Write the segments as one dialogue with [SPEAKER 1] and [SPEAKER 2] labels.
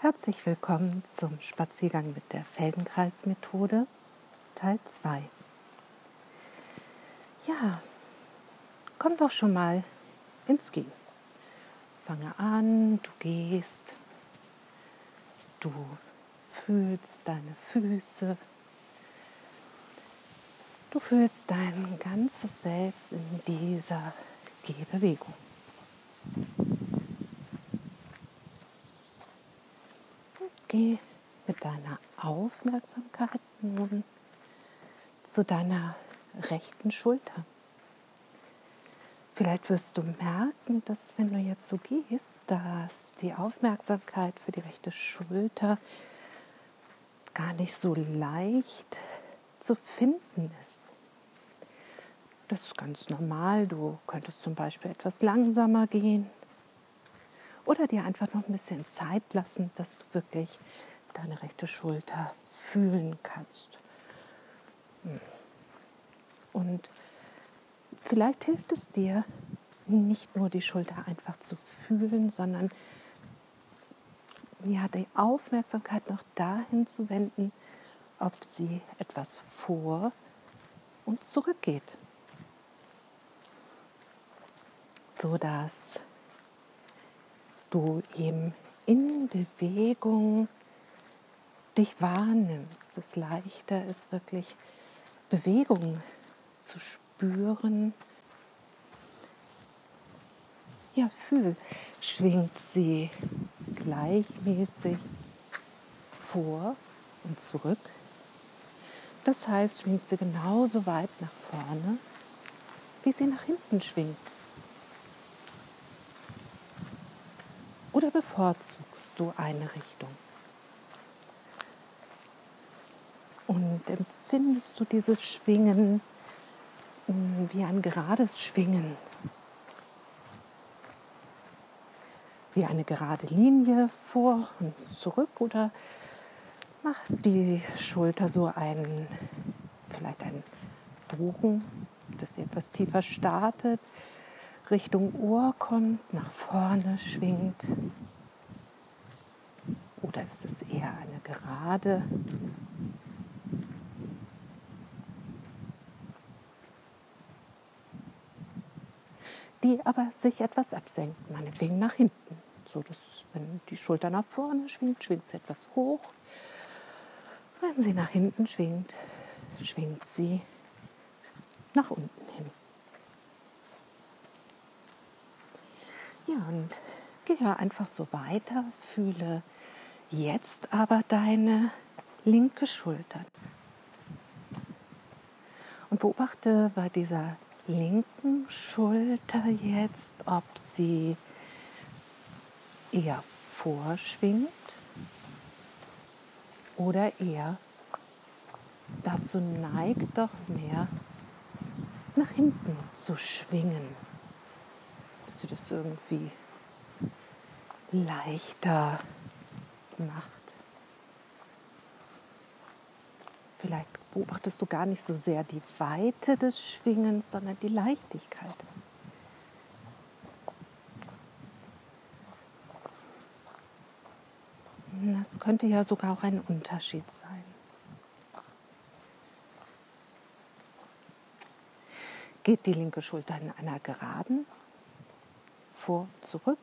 [SPEAKER 1] Herzlich willkommen zum Spaziergang mit der Feldenkreismethode Teil 2. Ja, komm doch schon mal ins Gehen. Fange an, du gehst, du fühlst deine Füße, du fühlst dein ganzes Selbst in dieser Gehbewegung. Geh mit deiner Aufmerksamkeit nun zu deiner rechten Schulter. Vielleicht wirst du merken, dass wenn du jetzt so gehst, dass die Aufmerksamkeit für die rechte Schulter gar nicht so leicht zu finden ist. Das ist ganz normal. Du könntest zum Beispiel etwas langsamer gehen oder dir einfach noch ein bisschen Zeit lassen, dass du wirklich deine rechte Schulter fühlen kannst. Hm. Und vielleicht hilft es dir, nicht nur die Schulter einfach zu fühlen, sondern ja, die Aufmerksamkeit noch dahin zu wenden, ob sie etwas vor und zurück geht. So dass du eben in Bewegung dich wahrnimmst. Das Leichter ist wirklich Bewegung zu spüren. Ja, fühl, schwingt sie gleichmäßig vor und zurück. Das heißt, schwingt sie genauso weit nach vorne, wie sie nach hinten schwingt. Oder bevorzugst du eine Richtung? Und empfindest du dieses Schwingen hm, wie ein gerades Schwingen? Wie eine gerade Linie vor und zurück oder macht die Schulter so einen, vielleicht einen Bogen, dass sie etwas tiefer startet, Richtung Ohr kommt, nach vorne schwingt? Oder ist es eher eine gerade? Die aber sich etwas absenkt, meinetwegen nach hinten. So dass, wenn die Schulter nach vorne schwingt, schwingt sie etwas hoch. Wenn sie nach hinten schwingt, schwingt sie nach unten hin. Ja, und gehe einfach so weiter, fühle jetzt aber deine linke Schulter. Und beobachte bei dieser linken Schulter jetzt, ob sie eher vorschwingt oder eher dazu neigt, doch mehr nach hinten zu schwingen sie das irgendwie leichter macht. Vielleicht beobachtest du gar nicht so sehr die Weite des Schwingens, sondern die Leichtigkeit. Das könnte ja sogar auch ein Unterschied sein. Geht die linke Schulter in einer geraden vor, zurück?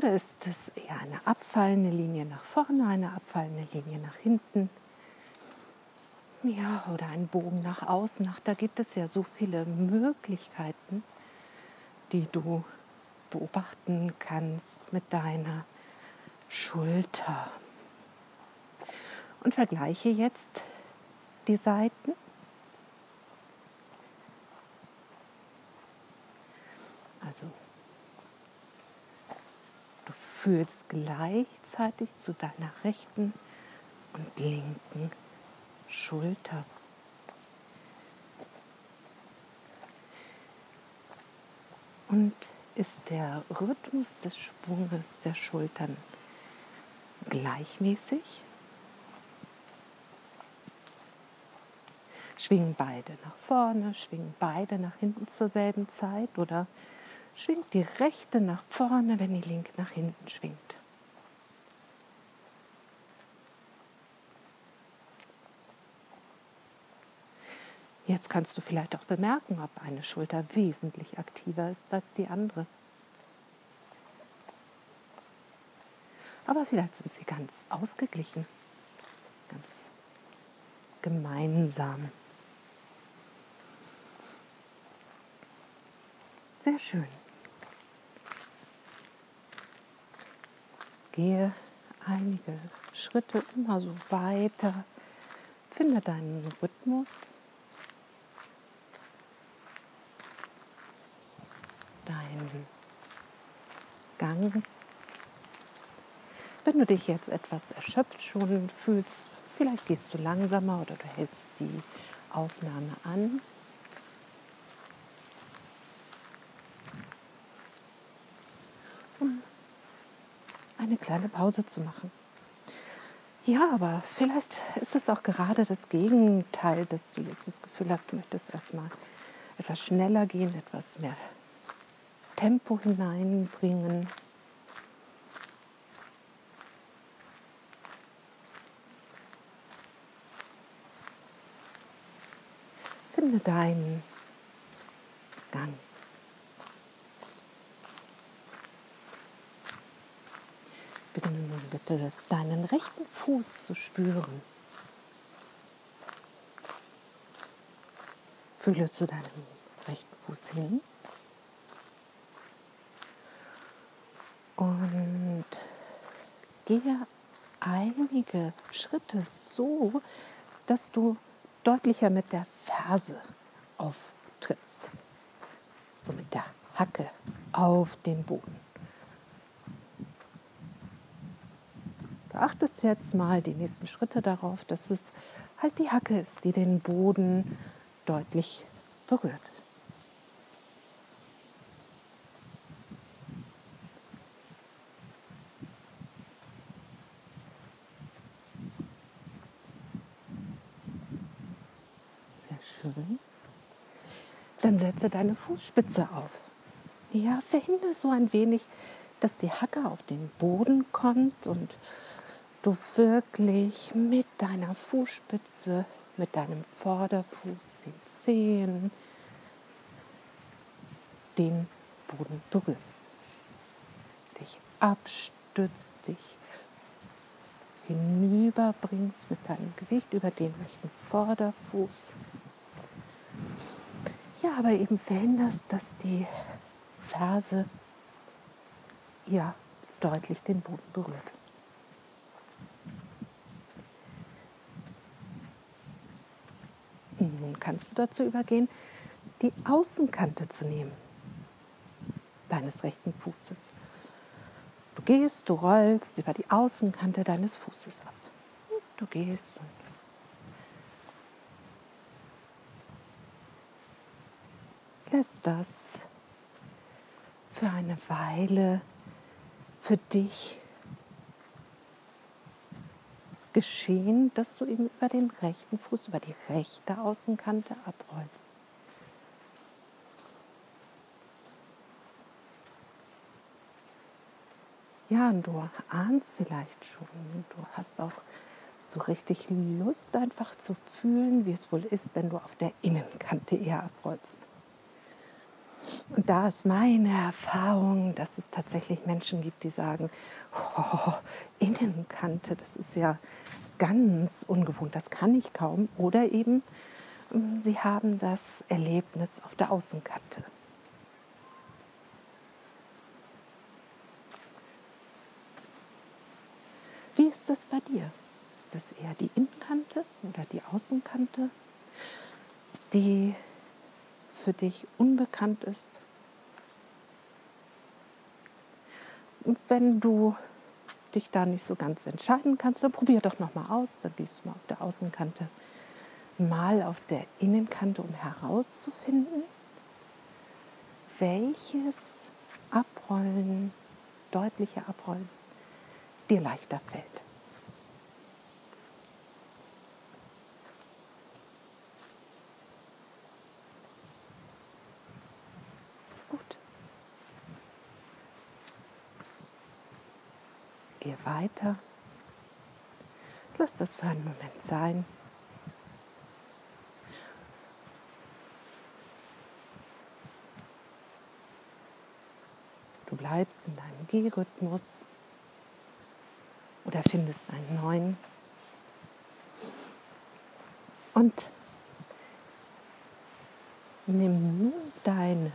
[SPEAKER 1] Oder ist es eher eine abfallende Linie nach vorne, eine abfallende Linie nach hinten? Ja, oder ein Bogen nach außen. Ach, da gibt es ja so viele Möglichkeiten, die du beobachten kannst mit deiner Schulter. Und vergleiche jetzt die Seiten. Also fühlst gleichzeitig zu deiner rechten und linken Schulter. Und ist der Rhythmus des Schwunges der Schultern gleichmäßig? Schwingen beide nach vorne, schwingen beide nach hinten zur selben Zeit oder schwingt die rechte nach vorne, wenn die linke nach hinten schwingt. Jetzt kannst du vielleicht auch bemerken, ob eine Schulter wesentlich aktiver ist als die andere. Aber vielleicht sind sie ganz ausgeglichen, ganz gemeinsam. Sehr schön. Gehe einige Schritte immer so weiter. Finde deinen Rhythmus. Deinen Gang. Wenn du dich jetzt etwas erschöpft schon fühlst, vielleicht gehst du langsamer oder du hältst die Aufnahme an. Eine kleine Pause zu machen. Ja, aber vielleicht ist es auch gerade das Gegenteil, dass du jetzt das Gefühl hast, du möchtest erstmal etwas schneller gehen, etwas mehr Tempo hineinbringen. Finde deinen Gang. Beginne nun bitte deinen rechten Fuß zu spüren. Fühle zu deinem rechten Fuß hin. Und gehe einige Schritte so, dass du deutlicher mit der Ferse auftrittst. So mit der Hacke auf den Boden. Achtest jetzt mal die nächsten Schritte darauf, dass es halt die Hacke ist, die den Boden deutlich berührt. Sehr schön. Dann setze deine Fußspitze auf. Ja, verhindere so ein wenig, dass die Hacke auf den Boden kommt und du wirklich mit deiner Fußspitze, mit deinem Vorderfuß, den Zehen, den Boden berührst. Dich abstützt, dich hinüberbringst mit deinem Gewicht über den rechten Vorderfuß. Ja, aber eben verhinderst, dass die Ferse ja deutlich den Boden berührt. Nun kannst du dazu übergehen, die Außenkante zu nehmen deines rechten Fußes. Du gehst, du rollst über die Außenkante deines Fußes ab. Du gehst und lässt das für eine Weile für dich geschehen, dass du eben über den rechten Fuß, über die rechte Außenkante abrollst. Ja, und du ahnst vielleicht schon, du hast auch so richtig Lust einfach zu fühlen, wie es wohl ist, wenn du auf der Innenkante eher abrollst. Und da ist meine Erfahrung, dass es tatsächlich Menschen gibt, die sagen, oh, Innenkante, das ist ja ganz ungewohnt, das kann ich kaum. Oder eben, mm, sie haben das Erlebnis auf der Außenkante. Wie ist das bei dir? Ist das eher die Innenkante oder die Außenkante, die für dich unbekannt ist? Und wenn du dich da nicht so ganz entscheiden kannst, dann probier doch noch mal aus. Dann gehst du mal auf der Außenkante, mal auf der Innenkante, um herauszufinden, welches Abrollen, deutliche Abrollen dir leichter fällt. Weiter. Lass das für einen Moment sein. Du bleibst in deinem Gehrhythmus oder findest einen neuen. Und nimm nun deine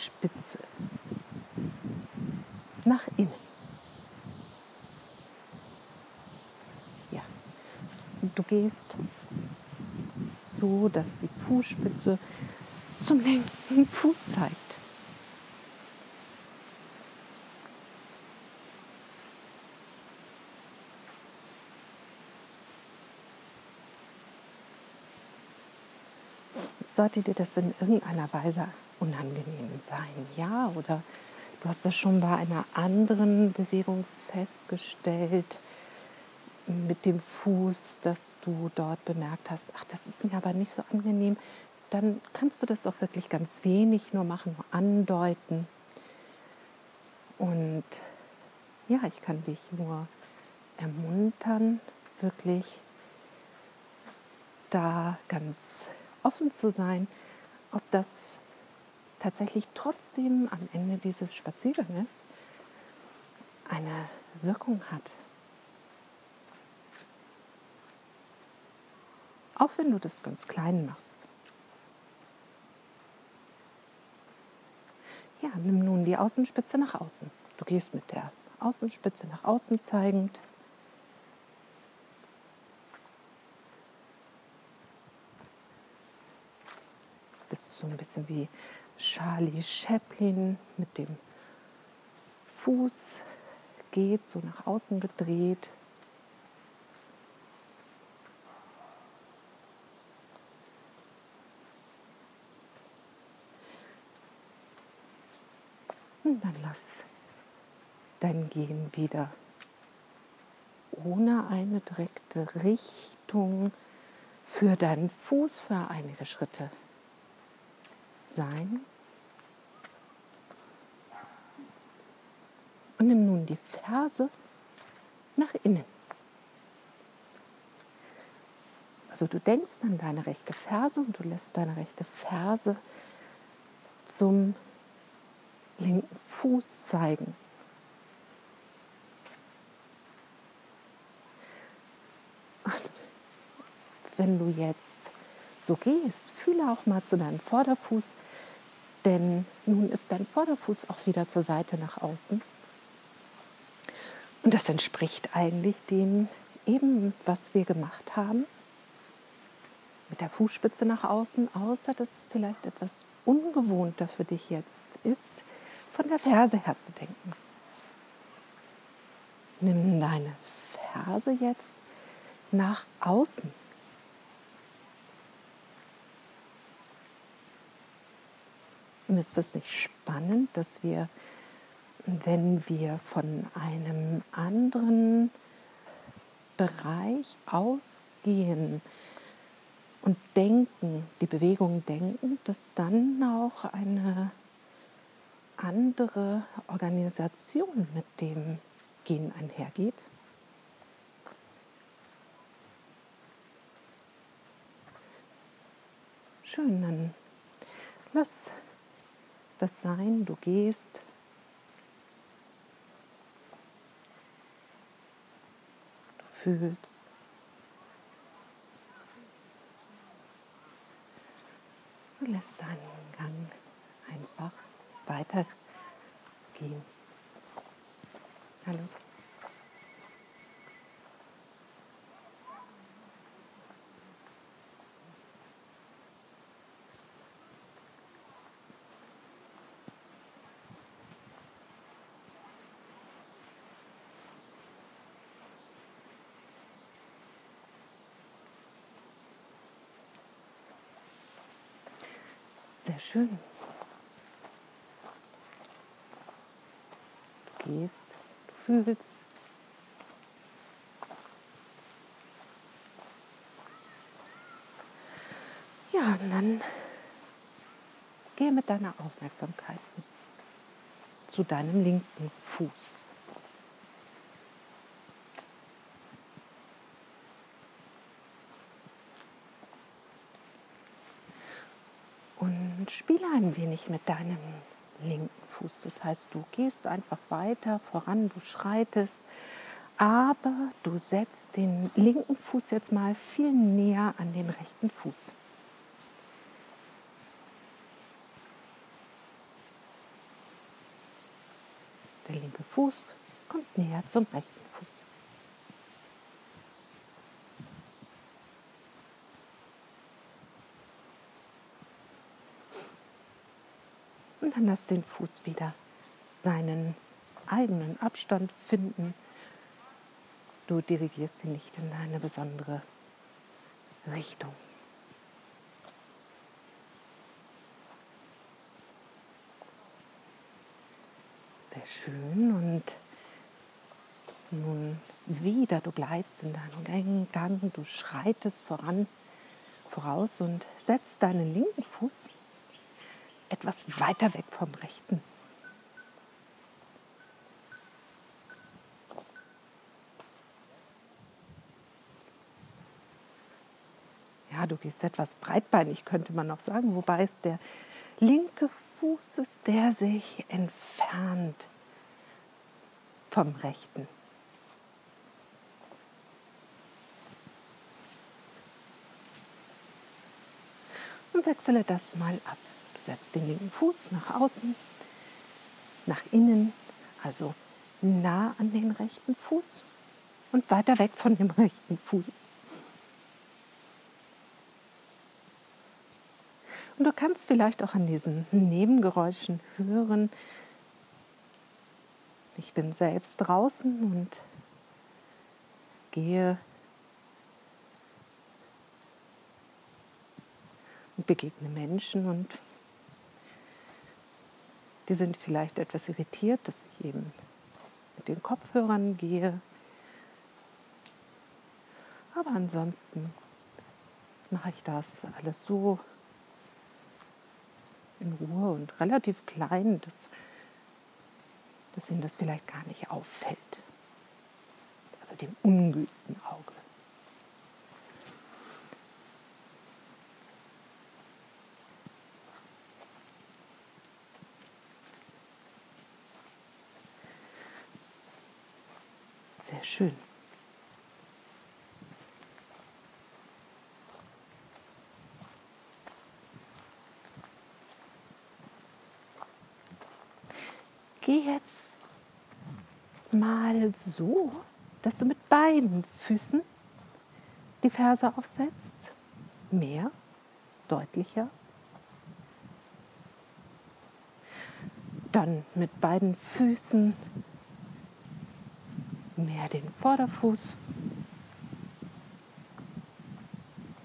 [SPEAKER 1] Vorderfußspitze nach innen. Ja, du gehst so, dass die Fußspitze zum linken Fuß zeigt. Sollte dir das in irgendeiner Weise unangenehm sein, ja? Oder du hast das schon bei einer anderen Bewegung festgestellt mit dem Fuß, dass du dort bemerkt hast, ach, das ist mir aber nicht so angenehm, dann kannst du das auch wirklich ganz wenig nur machen, nur andeuten. Und ja, ich kann dich nur ermuntern, wirklich da ganz offen zu sein, ob das tatsächlich trotzdem am Ende dieses Spazierganges eine Wirkung hat. Auch wenn du das ganz klein machst. Ja, nimm nun die Außenspitze nach außen. Du gehst mit der Außenspitze nach außen zeigend. Das ist so ein bisschen wie Charlie Chaplin mit dem Fuß geht so nach außen gedreht. Und dann lass dein Gehen wieder ohne eine direkte Richtung für deinen Fuß für einige Schritte sein. Und nimm nun die Ferse nach innen. Also du denkst an deine rechte Ferse und du lässt deine rechte Ferse zum linken Fuß zeigen. Wenn du jetzt so gehst, fühle auch mal zu deinem Vorderfuß, denn nun ist dein Vorderfuß auch wieder zur Seite nach außen. Und das entspricht eigentlich dem eben, was wir gemacht haben. Mit der Fußspitze nach außen, außer dass es vielleicht etwas ungewohnter für dich jetzt ist, von der Ferse her zu denken. Nimm deine Ferse jetzt nach außen. Und ist das nicht spannend, dass wir, wenn wir von einem anderen Bereich ausgehen und denken, die Bewegung denken, dass dann auch eine andere Organisation mit dem Gehen einhergeht? Schön, dann lass das sein, du gehst. Fühlst. Du lässt deinen Gang einfach weitergehen. Hallo. Sehr schön. gehst, du fühlst. Ja, und dann gehe mit deiner Aufmerksamkeit zu deinem linken Fuß. Und spiele ein wenig mit deinem linken Fuß. Das heißt, du gehst einfach weiter voran, du schreitest, aber du setzt den linken Fuß jetzt mal viel näher an den rechten Fuß. Der linke Fuß kommt näher zum rechten Fuß. Und dann lass den Fuß wieder seinen eigenen Abstand finden. Du dirigierst ihn nicht in eine besondere Richtung. Sehr schön. Und nun wieder, du bleibst in deinem Gang, du schreitest voran, voraus und setzt deinen linken Fuß etwas weiter weg vom rechten. Ja, du gehst etwas breitbeinig, könnte man noch sagen, wobei es der linke Fuß ist, der sich entfernt vom rechten. Und wechsle das mal ab. Setzt den linken Fuß nach außen, nach innen, also nah an den rechten Fuß und weiter weg von dem rechten Fuß. Und du kannst vielleicht auch an diesen Nebengeräuschen hören. Ich bin selbst draußen und gehe und begegne Menschen und die sind vielleicht etwas irritiert, dass ich eben mit den Kopfhörern gehe. Aber ansonsten mache ich das alles so in Ruhe und relativ klein, dass, dass ihnen das vielleicht gar nicht auffällt. Also dem ungeübten Auge. Sehr schön. geh jetzt mal so, dass du mit beiden Füßen die Ferse aufsetzt. Mehr, deutlicher. Dann mit beiden Füßen den Vorderfuß.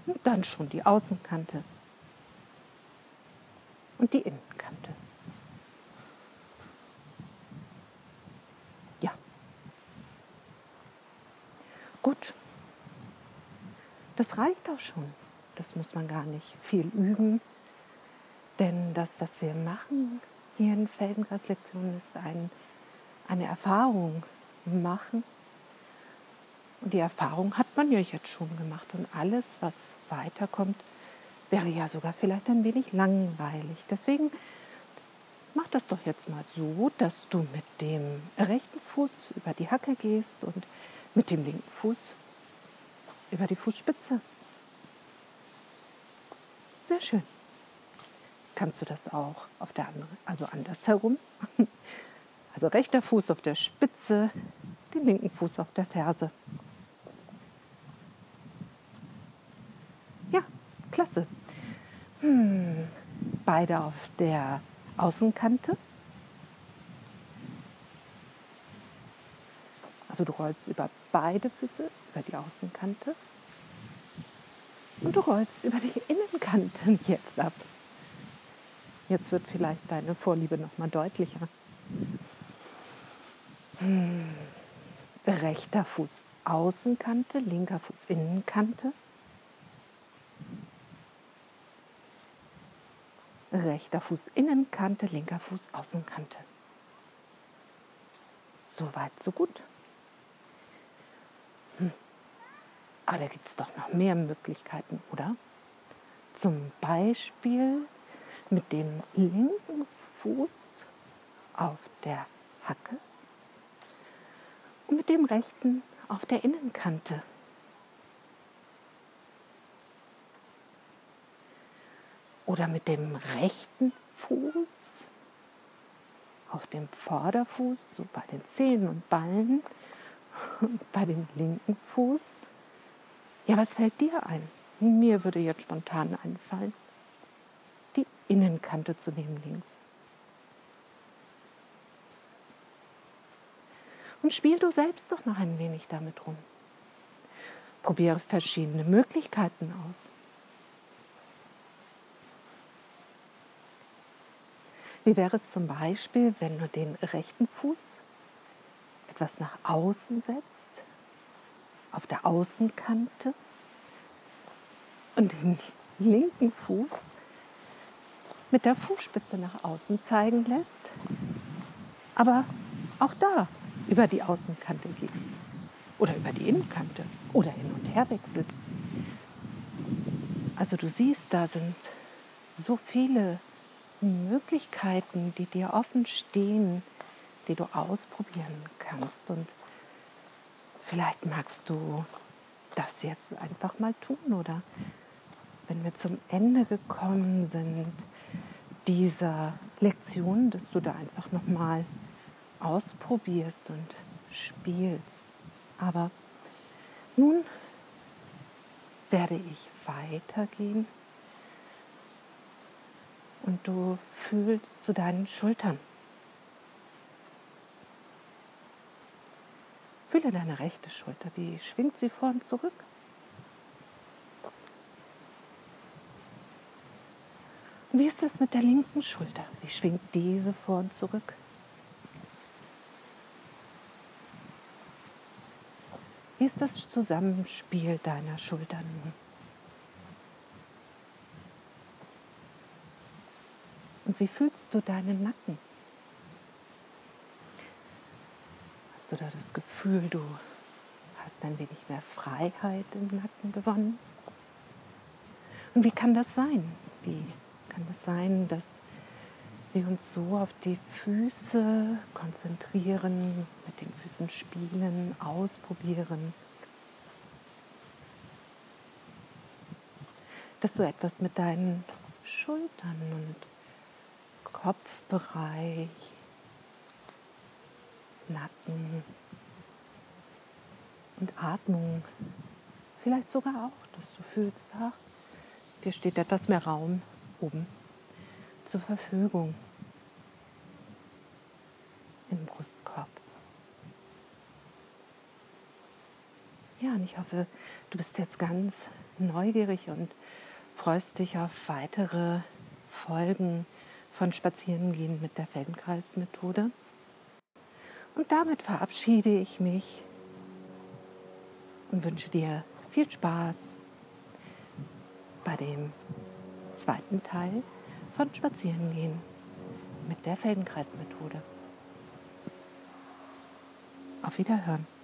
[SPEAKER 1] Und dann schon die Außenkante und die Innenkante. Gut. Das reicht auch schon. Das muss man gar nicht viel üben. Denn das, was wir machen hier in Feldenkreislektionen, ist ein, eine Erfahrung machen. Und die Erfahrung hat man ja jetzt schon gemacht. Und alles, was weiterkommt, wäre ja sogar vielleicht ein wenig langweilig. Deswegen mach das doch jetzt mal so, dass du mit dem rechten Fuß über die Hacke gehst und mit dem linken Fuß über die Fußspitze. Sehr schön. Kannst du das auch auf der anderen, also andersherum? Also rechter Fuß auf der Spitze, den linken Fuß auf der Ferse. Ja, klasse. Hm, beide auf der Außenkante. Also du rollst über beide Füße, über die Außenkante. Und du rollst über die Innenkanten jetzt ab. Jetzt wird vielleicht deine Vorliebe noch mal deutlicher. Hm. Rechter Fuß Außenkante, linker Fuß Innenkante. Rechter Fuß Innenkante, linker Fuß Außenkante. So weit, so gut. Hm. Aber da gibt es doch noch mehr Möglichkeiten, oder? Zum Beispiel mit dem linken Fuß auf der Hacke mit dem rechten auf der Innenkante. Oder mit dem rechten Fuß auf dem Vorderfuß, so bei den Zehen und Ballen und bei dem linken Fuß. Ja, was fällt dir ein? Mir würde jetzt spontan einfallen, die Innenkante zu nehmen links. Und spiel du selbst doch noch ein wenig damit rum. Probiere verschiedene Möglichkeiten aus. Wie wäre es zum Beispiel, wenn du den rechten Fuß etwas nach außen setzt, auf der Außenkante und den linken Fuß mit der Fußspitze nach außen zeigen lässt, aber auch da über die Außenkante gehst oder über die Innenkante oder hin und her wechselst. Also du siehst, da sind so viele Möglichkeiten, die dir offen stehen, die du ausprobieren kannst. Und vielleicht magst du das jetzt einfach mal tun oder wenn wir zum Ende gekommen sind dieser Lektion, dass du da einfach noch mal ausprobierst und spielst. Aber nun werde ich weitergehen und du fühlst zu deinen Schultern. Fühle deine rechte Schulter, wie schwingt sie vor und zurück? Und wie ist es mit der linken Schulter? Wie schwingt diese vor und zurück? Ist das Zusammenspiel deiner Schultern nun? Und wie fühlst du deinen Nacken? Hast du da das Gefühl, du hast ein wenig mehr Freiheit im Nacken gewonnen? Und wie kann das sein? Wie kann das sein, dass wir uns so auf die Füße konzentrieren, mit den Füßen spielen, ausprobieren? Dass du etwas mit deinen Schultern und Kopfbereich, Nacken und Atmung. Vielleicht sogar auch, dass du fühlst, ach, dir steht etwas mehr Raum oben zur Verfügung im Brustkorb. Ja, und ich hoffe, du bist jetzt ganz neugierig und freust dich auf weitere Folgen von Spazierengehen mit der Feldenkreismethode. Und damit verabschiede ich mich und wünsche dir viel Spaß bei dem zweiten Teil von Spazierengehen mit der Feldenkreismethode. Auf Wiederhören.